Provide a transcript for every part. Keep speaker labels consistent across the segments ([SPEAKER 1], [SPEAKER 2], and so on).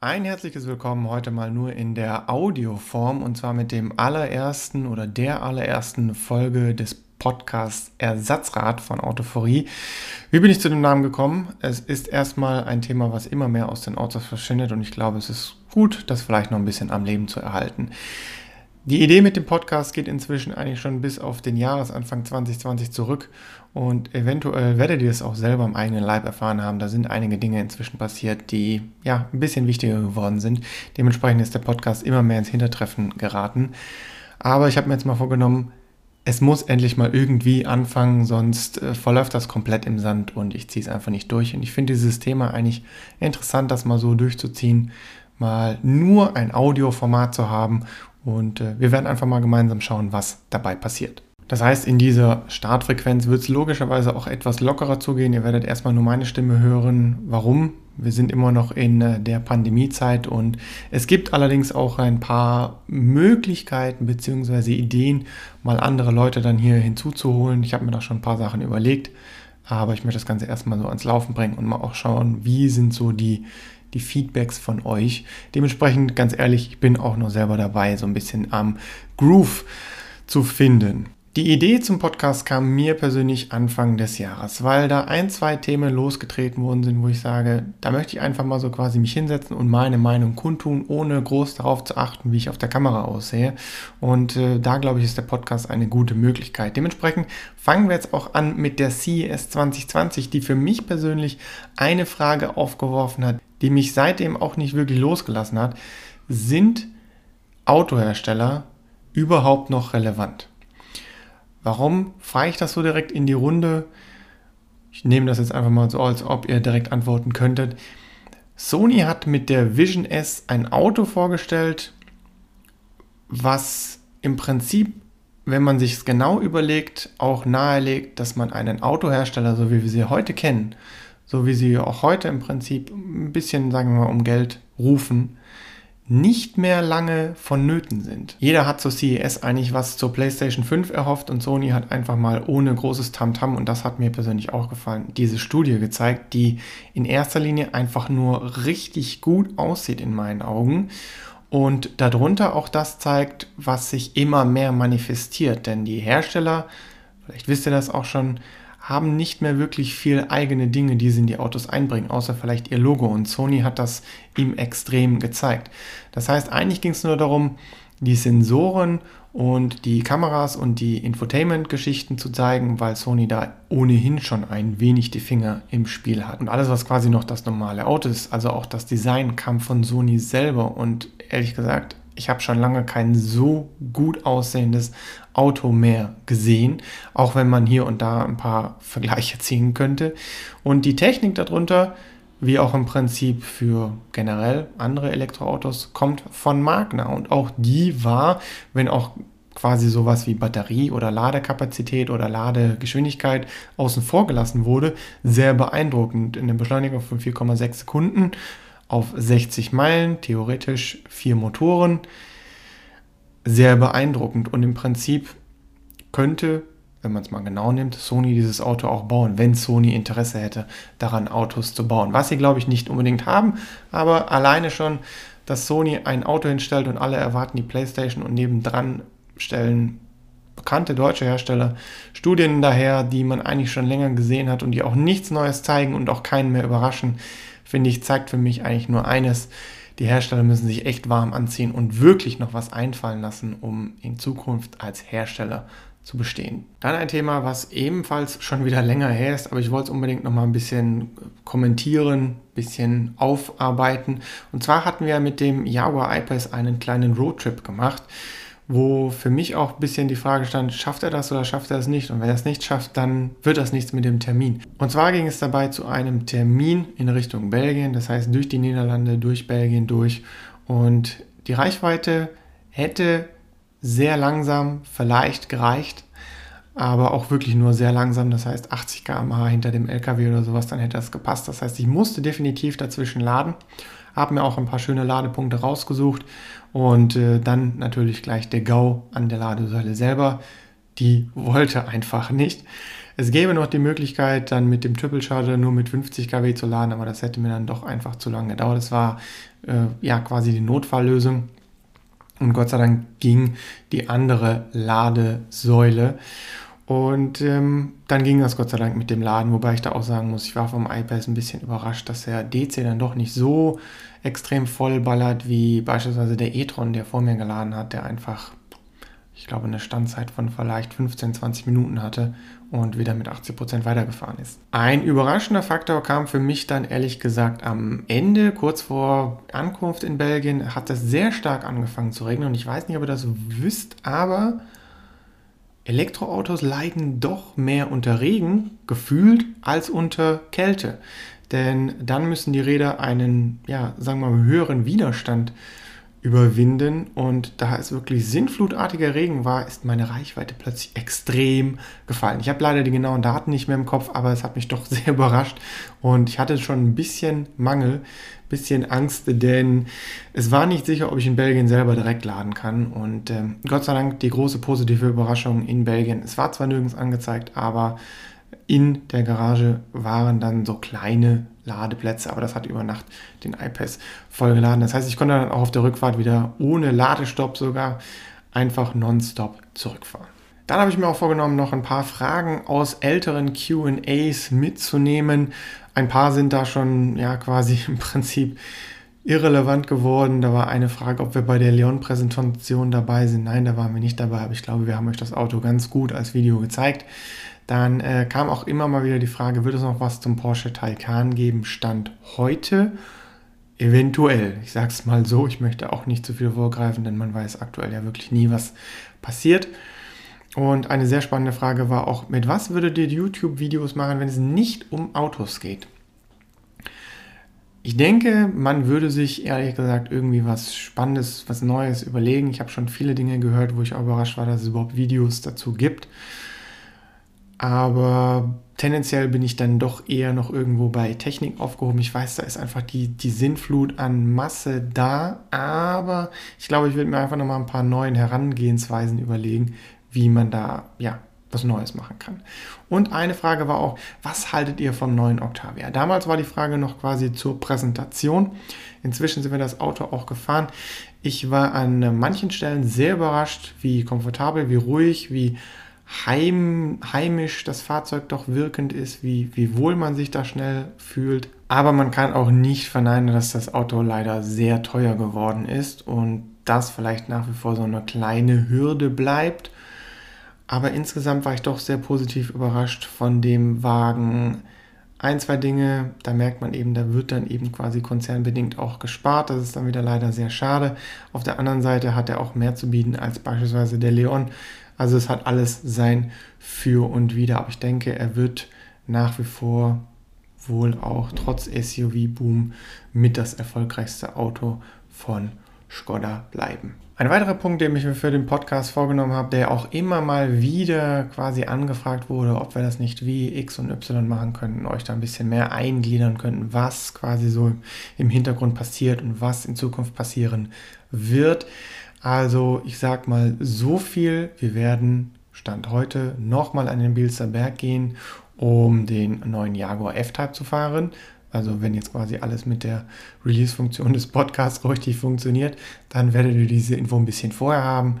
[SPEAKER 1] Ein herzliches Willkommen heute mal nur in der Audioform und zwar mit dem allerersten oder der allerersten Folge des Podcasts Ersatzrad von Autophorie. Wie bin ich zu dem Namen gekommen? Es ist erstmal ein Thema, was immer mehr aus den Autos verschwindet und ich glaube, es ist gut, das vielleicht noch ein bisschen am Leben zu erhalten. Die Idee mit dem Podcast geht inzwischen eigentlich schon bis auf den Jahresanfang 2020 zurück und eventuell werdet ihr es auch selber im eigenen Leib erfahren haben. Da sind einige Dinge inzwischen passiert, die ja ein bisschen wichtiger geworden sind. Dementsprechend ist der Podcast immer mehr ins Hintertreffen geraten. Aber ich habe mir jetzt mal vorgenommen, es muss endlich mal irgendwie anfangen, sonst äh, verläuft das komplett im Sand und ich ziehe es einfach nicht durch. Und ich finde dieses Thema eigentlich interessant, das mal so durchzuziehen, mal nur ein Audioformat zu haben und äh, wir werden einfach mal gemeinsam schauen, was dabei passiert. Das heißt, in dieser Startfrequenz wird es logischerweise auch etwas lockerer zugehen. Ihr werdet erstmal nur meine Stimme hören. Warum? Wir sind immer noch in äh, der Pandemiezeit und es gibt allerdings auch ein paar Möglichkeiten bzw. Ideen, mal andere Leute dann hier hinzuzuholen. Ich habe mir da schon ein paar Sachen überlegt, aber ich möchte das Ganze erstmal so ans Laufen bringen und mal auch schauen, wie sind so die, die Feedbacks von euch. Dementsprechend, ganz ehrlich, ich bin auch noch selber dabei, so ein bisschen am Groove zu finden. Die Idee zum Podcast kam mir persönlich Anfang des Jahres, weil da ein, zwei Themen losgetreten worden sind, wo ich sage, da möchte ich einfach mal so quasi mich hinsetzen und meine Meinung kundtun, ohne groß darauf zu achten, wie ich auf der Kamera aussehe. Und äh, da glaube ich, ist der Podcast eine gute Möglichkeit. Dementsprechend fangen wir jetzt auch an mit der CES 2020, die für mich persönlich eine Frage aufgeworfen hat, die mich seitdem auch nicht wirklich losgelassen hat. Sind Autohersteller überhaupt noch relevant? Warum fahre ich das so direkt in die Runde? Ich nehme das jetzt einfach mal so, als ob ihr direkt antworten könntet. Sony hat mit der Vision S ein Auto vorgestellt, was im Prinzip, wenn man sich es genau überlegt, auch nahelegt, dass man einen Autohersteller, so wie wir sie heute kennen, so wie sie auch heute im Prinzip ein bisschen, sagen wir mal, um Geld rufen, nicht mehr lange vonnöten sind. Jeder hat zur CES eigentlich was zur PlayStation 5 erhofft und Sony hat einfach mal ohne großes Tamtam, -Tam, und das hat mir persönlich auch gefallen, diese Studie gezeigt, die in erster Linie einfach nur richtig gut aussieht in meinen Augen und darunter auch das zeigt, was sich immer mehr manifestiert, denn die Hersteller, vielleicht wisst ihr das auch schon, haben nicht mehr wirklich viel eigene Dinge, die sie in die Autos einbringen, außer vielleicht ihr Logo. Und Sony hat das ihm extrem gezeigt. Das heißt, eigentlich ging es nur darum, die Sensoren und die Kameras und die Infotainment-Geschichten zu zeigen, weil Sony da ohnehin schon ein wenig die Finger im Spiel hat. Und alles, was quasi noch das normale Auto ist, also auch das Design, kam von Sony selber. Und ehrlich gesagt, ich habe schon lange kein so gut aussehendes Auto mehr gesehen, auch wenn man hier und da ein paar Vergleiche ziehen könnte. Und die Technik darunter, wie auch im Prinzip für generell andere Elektroautos, kommt von Magna. Und auch die war, wenn auch quasi sowas wie Batterie oder Ladekapazität oder Ladegeschwindigkeit außen vor gelassen wurde, sehr beeindruckend. In der Beschleunigung von 4,6 Sekunden auf 60 Meilen, theoretisch vier Motoren. Sehr beeindruckend und im Prinzip könnte, wenn man es mal genau nimmt, Sony dieses Auto auch bauen, wenn Sony Interesse hätte, daran Autos zu bauen. Was sie, glaube ich, nicht unbedingt haben, aber alleine schon, dass Sony ein Auto hinstellt und alle erwarten die PlayStation und nebendran stellen bekannte deutsche Hersteller Studien daher, die man eigentlich schon länger gesehen hat und die auch nichts Neues zeigen und auch keinen mehr überraschen finde ich, zeigt für mich eigentlich nur eines. Die Hersteller müssen sich echt warm anziehen und wirklich noch was einfallen lassen, um in Zukunft als Hersteller zu bestehen. Dann ein Thema, was ebenfalls schon wieder länger her ist, aber ich wollte es unbedingt noch mal ein bisschen kommentieren, bisschen aufarbeiten. Und zwar hatten wir mit dem Jaguar I-Pace einen kleinen Roadtrip gemacht wo für mich auch ein bisschen die Frage stand, schafft er das oder schafft er es nicht? Und wenn er es nicht schafft, dann wird das nichts mit dem Termin. Und zwar ging es dabei zu einem Termin in Richtung Belgien, das heißt durch die Niederlande, durch Belgien durch. Und die Reichweite hätte sehr langsam vielleicht gereicht, aber auch wirklich nur sehr langsam, das heißt 80 km/h hinter dem LKW oder sowas, dann hätte das gepasst. Das heißt, ich musste definitiv dazwischen laden habe mir auch ein paar schöne Ladepunkte rausgesucht und äh, dann natürlich gleich der GAU an der Ladesäule selber. Die wollte einfach nicht. Es gäbe noch die Möglichkeit, dann mit dem Triple Charger nur mit 50 kW zu laden, aber das hätte mir dann doch einfach zu lange gedauert. Das war äh, ja quasi die Notfalllösung. Und Gott sei Dank ging die andere Ladesäule. Und ähm, dann ging das Gott sei Dank mit dem Laden, wobei ich da auch sagen muss, ich war vom iPad ein bisschen überrascht, dass der DC dann doch nicht so extrem voll ballert wie beispielsweise der e-tron, der vor mir geladen hat, der einfach, ich glaube, eine Standzeit von vielleicht 15, 20 Minuten hatte und wieder mit 80 Prozent weitergefahren ist. Ein überraschender Faktor kam für mich dann ehrlich gesagt am Ende, kurz vor Ankunft in Belgien, hat es sehr stark angefangen zu regnen und ich weiß nicht, ob ihr das wisst, aber Elektroautos leiden doch mehr unter Regen gefühlt als unter Kälte. Denn dann müssen die Räder einen, ja, sagen wir mal, höheren Widerstand überwinden. Und da es wirklich sinnflutartiger Regen war, ist meine Reichweite plötzlich extrem gefallen. Ich habe leider die genauen Daten nicht mehr im Kopf, aber es hat mich doch sehr überrascht. Und ich hatte schon ein bisschen Mangel, bisschen Angst, denn es war nicht sicher, ob ich in Belgien selber direkt laden kann. Und äh, Gott sei Dank die große positive Überraschung in Belgien. Es war zwar nirgends angezeigt, aber in der Garage waren dann so kleine Ladeplätze, aber das hat über Nacht den iPads vollgeladen. Das heißt, ich konnte dann auch auf der Rückfahrt wieder ohne Ladestopp sogar einfach nonstop zurückfahren. Dann habe ich mir auch vorgenommen, noch ein paar Fragen aus älteren QAs mitzunehmen. Ein paar sind da schon ja quasi im Prinzip irrelevant geworden. Da war eine Frage, ob wir bei der Leon-Präsentation dabei sind. Nein, da waren wir nicht dabei, aber ich glaube, wir haben euch das Auto ganz gut als Video gezeigt. Dann äh, kam auch immer mal wieder die Frage, wird es noch was zum Porsche Taycan geben? Stand heute eventuell. Ich sage es mal so, ich möchte auch nicht zu viel vorgreifen, denn man weiß aktuell ja wirklich nie, was passiert. Und eine sehr spannende Frage war auch, mit was würdet ihr YouTube-Videos machen, wenn es nicht um Autos geht? Ich denke, man würde sich ehrlich gesagt irgendwie was Spannendes, was Neues überlegen. Ich habe schon viele Dinge gehört, wo ich auch überrascht war, dass es überhaupt Videos dazu gibt. Aber tendenziell bin ich dann doch eher noch irgendwo bei Technik aufgehoben. Ich weiß, da ist einfach die, die Sinnflut an Masse da. Aber ich glaube, ich würde mir einfach nochmal ein paar neuen Herangehensweisen überlegen, wie man da ja, was Neues machen kann. Und eine Frage war auch, was haltet ihr vom neuen Octavia? Damals war die Frage noch quasi zur Präsentation. Inzwischen sind wir das Auto auch gefahren. Ich war an manchen Stellen sehr überrascht, wie komfortabel, wie ruhig, wie heim, heimisch das Fahrzeug doch wirkend ist, wie, wie wohl man sich da schnell fühlt. Aber man kann auch nicht verneinen, dass das Auto leider sehr teuer geworden ist und das vielleicht nach wie vor so eine kleine Hürde bleibt. Aber insgesamt war ich doch sehr positiv überrascht von dem Wagen. Ein, zwei Dinge, da merkt man eben, da wird dann eben quasi konzernbedingt auch gespart. Das ist dann wieder leider sehr schade. Auf der anderen Seite hat er auch mehr zu bieten als beispielsweise der Leon. Also es hat alles sein Für und Wider. Aber ich denke, er wird nach wie vor wohl auch trotz SUV-Boom mit das erfolgreichste Auto von Skoda bleiben. Ein weiterer Punkt, den ich mir für den Podcast vorgenommen habe, der auch immer mal wieder quasi angefragt wurde, ob wir das nicht wie X und Y machen könnten, euch da ein bisschen mehr eingliedern könnten, was quasi so im Hintergrund passiert und was in Zukunft passieren wird. Also ich sag mal so viel, wir werden Stand heute nochmal an den Bielster Berg gehen, um den neuen Jaguar F-Type zu fahren. Also wenn jetzt quasi alles mit der Release-Funktion des Podcasts richtig funktioniert, dann werdet ihr diese Info ein bisschen vorher haben.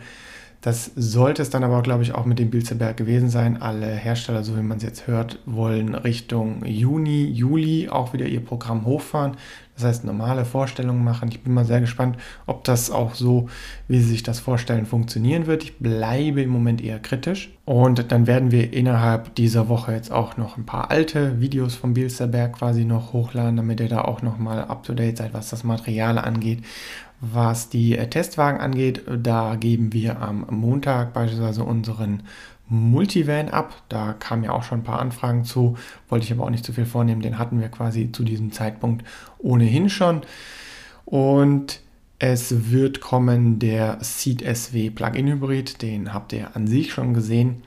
[SPEAKER 1] Das sollte es dann aber, glaube ich, auch mit dem Bilzerberg gewesen sein. Alle Hersteller, so wie man es jetzt hört, wollen Richtung Juni, Juli auch wieder ihr Programm hochfahren. Das heißt, normale Vorstellungen machen. Ich bin mal sehr gespannt, ob das auch so, wie sie sich das vorstellen, funktionieren wird. Ich bleibe im Moment eher kritisch. Und dann werden wir innerhalb dieser Woche jetzt auch noch ein paar alte Videos vom Bilsterberg quasi noch hochladen, damit ihr da auch nochmal up to date seid, was das Material angeht. Was die äh, Testwagen angeht, da geben wir am Montag beispielsweise unseren Multivan ab. Da kamen ja auch schon ein paar Anfragen zu, wollte ich aber auch nicht zu viel vornehmen. Den hatten wir quasi zu diesem Zeitpunkt ohnehin schon. Und es wird kommen der Seed SW Plug-in Hybrid. Den habt ihr an sich schon gesehen.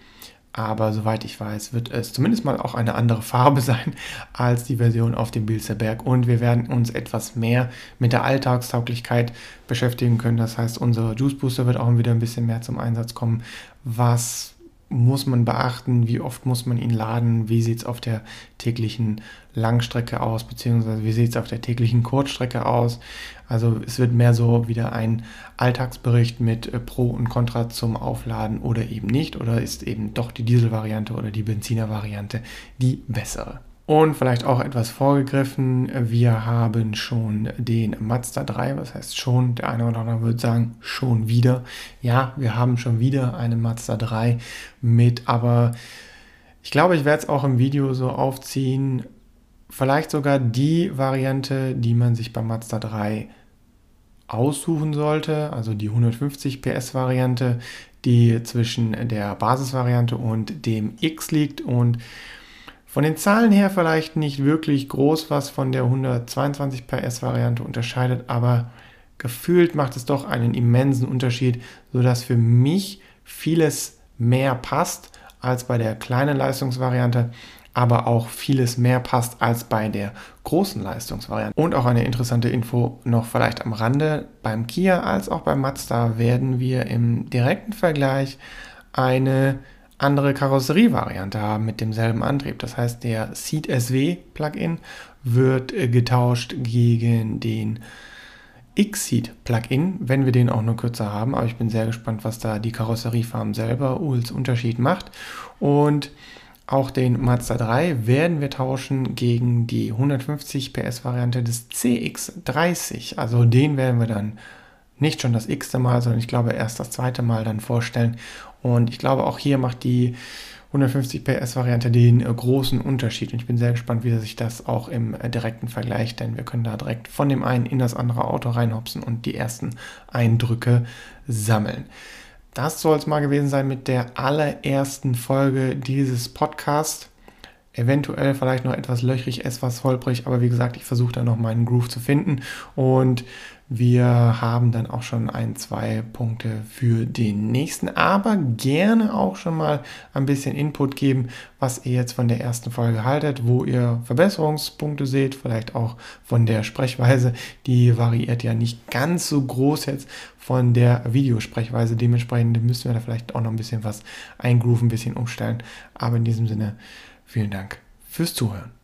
[SPEAKER 1] Aber soweit ich weiß, wird es zumindest mal auch eine andere Farbe sein als die Version auf dem Bilzerberg. Und wir werden uns etwas mehr mit der Alltagstauglichkeit beschäftigen können. Das heißt, unser Juice Booster wird auch wieder ein bisschen mehr zum Einsatz kommen, was muss man beachten, wie oft muss man ihn laden, wie sieht es auf der täglichen Langstrecke aus, beziehungsweise wie sieht es auf der täglichen Kurzstrecke aus. Also es wird mehr so wieder ein Alltagsbericht mit äh, Pro und Contra zum Aufladen oder eben nicht, oder ist eben doch die Dieselvariante oder die Benziner-Variante die bessere. Und vielleicht auch etwas vorgegriffen, wir haben schon den Mazda 3, was heißt schon, der eine oder andere würde sagen, schon wieder. Ja, wir haben schon wieder einen Mazda 3 mit, aber ich glaube, ich werde es auch im Video so aufziehen, vielleicht sogar die Variante, die man sich beim Mazda 3 aussuchen sollte, also die 150 PS Variante, die zwischen der Basisvariante und dem X liegt. Und von den Zahlen her vielleicht nicht wirklich groß was von der 122 PS Variante unterscheidet, aber gefühlt macht es doch einen immensen Unterschied, sodass für mich vieles mehr passt als bei der kleinen Leistungsvariante, aber auch vieles mehr passt als bei der großen Leistungsvariante. Und auch eine interessante Info noch vielleicht am Rande, beim Kia als auch beim Mazda werden wir im direkten Vergleich eine andere Karosserievariante haben mit demselben Antrieb. Das heißt, der Seat SW Plugin wird äh, getauscht gegen den X-Seat Plugin, wenn wir den auch nur kürzer haben. Aber ich bin sehr gespannt, was da die Karosseriefarm selber als Unterschied macht. Und auch den Mazda 3 werden wir tauschen gegen die 150 PS Variante des CX30. Also den werden wir dann nicht schon das x-te Mal, sondern ich glaube erst das zweite Mal dann vorstellen. Und ich glaube, auch hier macht die 150 PS-Variante den äh, großen Unterschied. Und ich bin sehr gespannt, wie sich das auch im äh, direkten Vergleich, denn wir können da direkt von dem einen in das andere Auto reinhopsen und die ersten Eindrücke sammeln. Das soll es mal gewesen sein mit der allerersten Folge dieses Podcasts. Eventuell vielleicht noch etwas löchrig, etwas holprig, aber wie gesagt, ich versuche da noch meinen Groove zu finden und wir haben dann auch schon ein, zwei Punkte für den nächsten, aber gerne auch schon mal ein bisschen Input geben, was ihr jetzt von der ersten Folge haltet, wo ihr Verbesserungspunkte seht, vielleicht auch von der Sprechweise. Die variiert ja nicht ganz so groß jetzt von der Videosprechweise. Dementsprechend müssen wir da vielleicht auch noch ein bisschen was eingrooven, ein bisschen umstellen. Aber in diesem Sinne, vielen Dank fürs Zuhören.